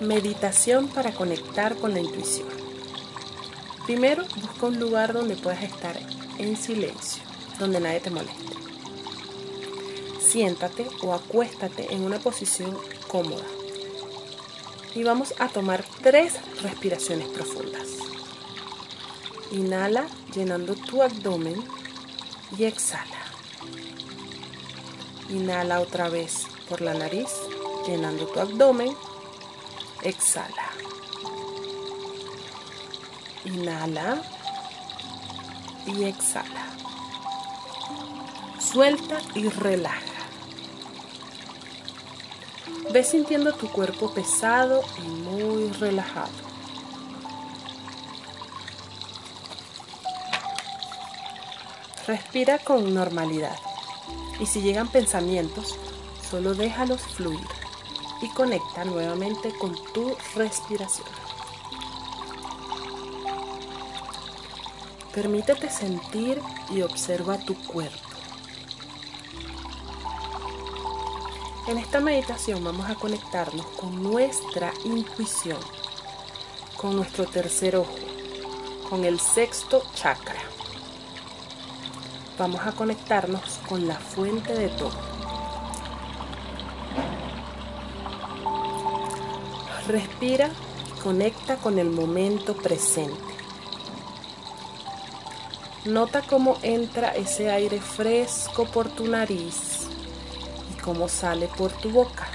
Meditación para conectar con la intuición. Primero, busca un lugar donde puedas estar en silencio, donde nadie te moleste. Siéntate o acuéstate en una posición cómoda. Y vamos a tomar tres respiraciones profundas. Inhala llenando tu abdomen y exhala. Inhala otra vez por la nariz, llenando tu abdomen. Exhala. Inhala y exhala. Suelta y relaja. Ve sintiendo tu cuerpo pesado y muy relajado. Respira con normalidad y si llegan pensamientos, solo déjalos fluir y conecta nuevamente con tu respiración. Permítete sentir y observa tu cuerpo. En esta meditación vamos a conectarnos con nuestra intuición, con nuestro tercer ojo, con el sexto chakra. Vamos a conectarnos con la fuente de todo. Respira, conecta con el momento presente. Nota cómo entra ese aire fresco por tu nariz y cómo sale por tu boca.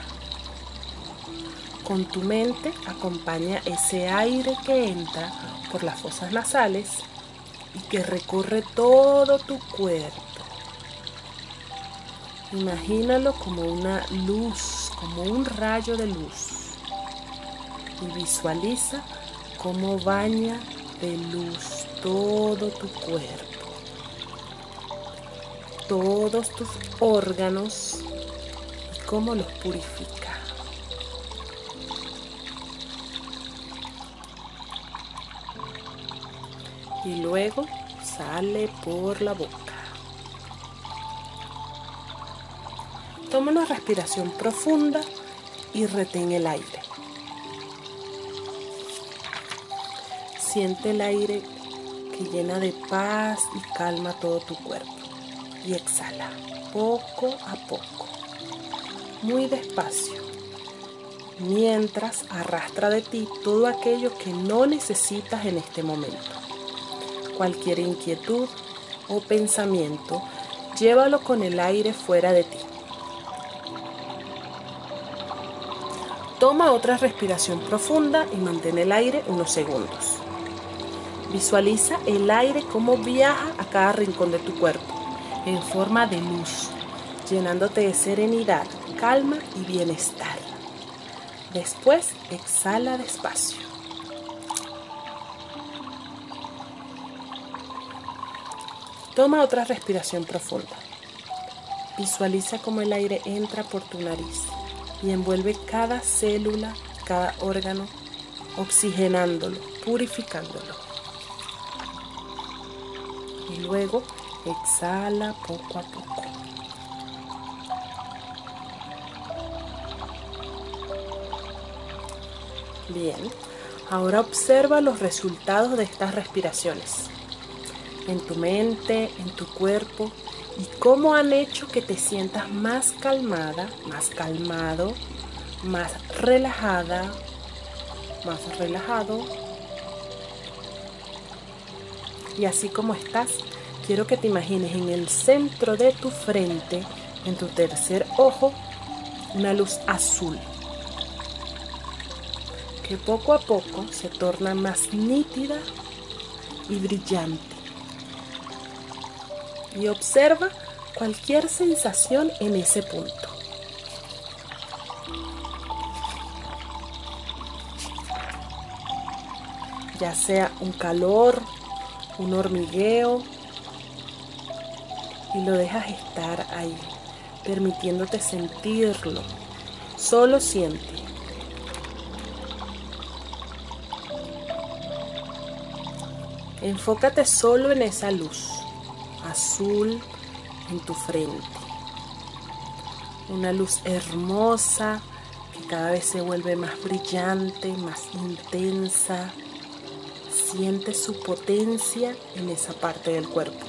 Con tu mente acompaña ese aire que entra por las fosas nasales y que recorre todo tu cuerpo. Imagínalo como una luz, como un rayo de luz y visualiza cómo baña de luz todo tu cuerpo, todos tus órganos y cómo los purifica. Y luego sale por la boca. Toma una respiración profunda y retén el aire. Siente el aire que llena de paz y calma todo tu cuerpo. Y exhala poco a poco, muy despacio, mientras arrastra de ti todo aquello que no necesitas en este momento. Cualquier inquietud o pensamiento, llévalo con el aire fuera de ti. Toma otra respiración profunda y mantén el aire unos segundos. Visualiza el aire como viaja a cada rincón de tu cuerpo, en forma de luz, llenándote de serenidad, calma y bienestar. Después exhala despacio. Toma otra respiración profunda. Visualiza cómo el aire entra por tu nariz y envuelve cada célula, cada órgano, oxigenándolo, purificándolo y luego exhala poco a poco. Bien, ahora observa los resultados de estas respiraciones en tu mente, en tu cuerpo y cómo han hecho que te sientas más calmada, más calmado, más relajada, más relajado y así como estás, quiero que te imagines en el centro de tu frente, en tu tercer ojo, una luz azul que poco a poco se torna más nítida y brillante. Y observa cualquier sensación en ese punto. Ya sea un calor, un hormigueo y lo dejas estar ahí, permitiéndote sentirlo. Solo siente. Enfócate solo en esa luz azul en tu frente. Una luz hermosa que cada vez se vuelve más brillante, más intensa. Siente su potencia en esa parte del cuerpo.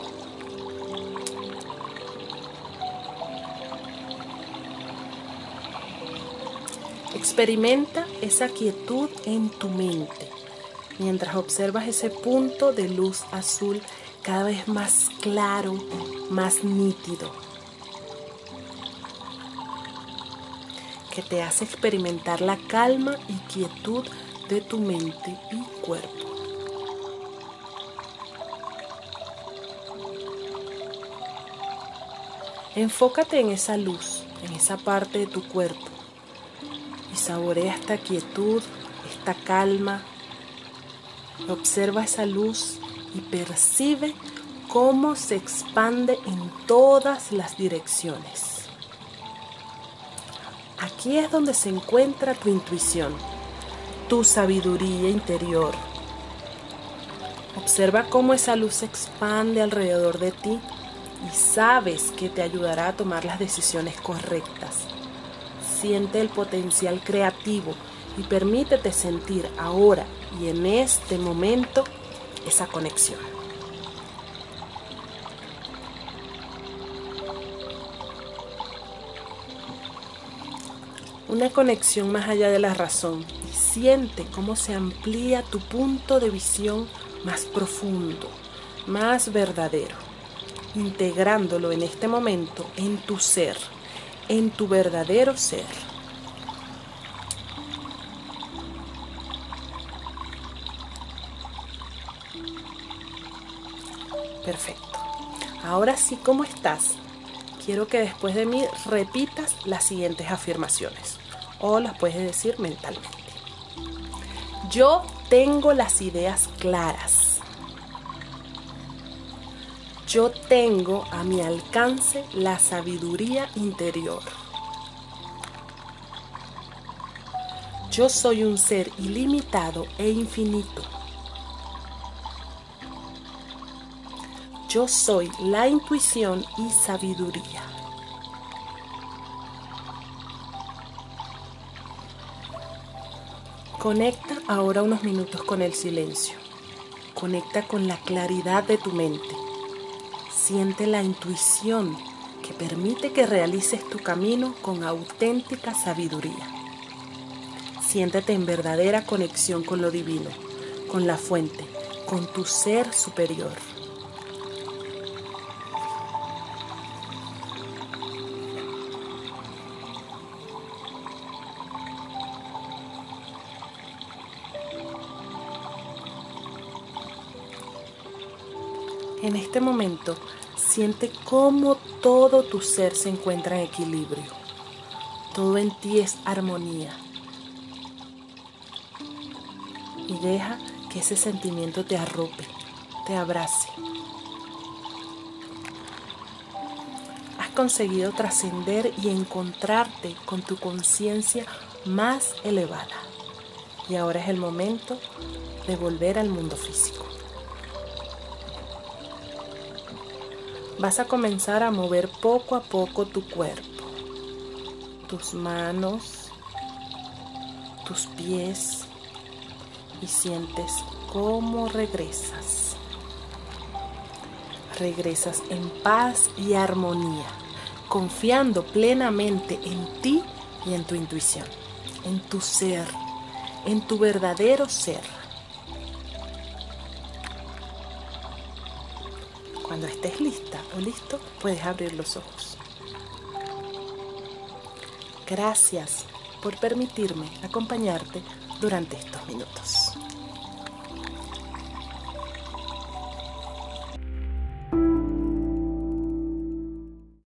Experimenta esa quietud en tu mente mientras observas ese punto de luz azul cada vez más claro, más nítido, que te hace experimentar la calma y quietud de tu mente y cuerpo. Enfócate en esa luz, en esa parte de tu cuerpo y saborea esta quietud, esta calma. Observa esa luz y percibe cómo se expande en todas las direcciones. Aquí es donde se encuentra tu intuición, tu sabiduría interior. Observa cómo esa luz se expande alrededor de ti y sabes que te ayudará a tomar las decisiones correctas siente el potencial creativo y permítete sentir ahora y en este momento esa conexión. Una conexión más allá de la razón y siente cómo se amplía tu punto de visión más profundo, más verdadero, integrándolo en este momento en tu ser en tu verdadero ser. Perfecto. Ahora sí, ¿cómo estás? Quiero que después de mí repitas las siguientes afirmaciones o las puedes decir mentalmente. Yo tengo las ideas claras. Yo tengo a mi alcance la sabiduría interior. Yo soy un ser ilimitado e infinito. Yo soy la intuición y sabiduría. Conecta ahora unos minutos con el silencio. Conecta con la claridad de tu mente Siente la intuición que permite que realices tu camino con auténtica sabiduría. Siéntete en verdadera conexión con lo divino, con la fuente, con tu ser superior. En este momento Siente cómo todo tu ser se encuentra en equilibrio. Todo en ti es armonía. Y deja que ese sentimiento te arrope, te abrace. Has conseguido trascender y encontrarte con tu conciencia más elevada. Y ahora es el momento de volver al mundo físico. Vas a comenzar a mover poco a poco tu cuerpo, tus manos, tus pies y sientes cómo regresas. Regresas en paz y armonía, confiando plenamente en ti y en tu intuición, en tu ser, en tu verdadero ser. Cuando estés lista o listo, puedes abrir los ojos. Gracias por permitirme acompañarte durante estos minutos.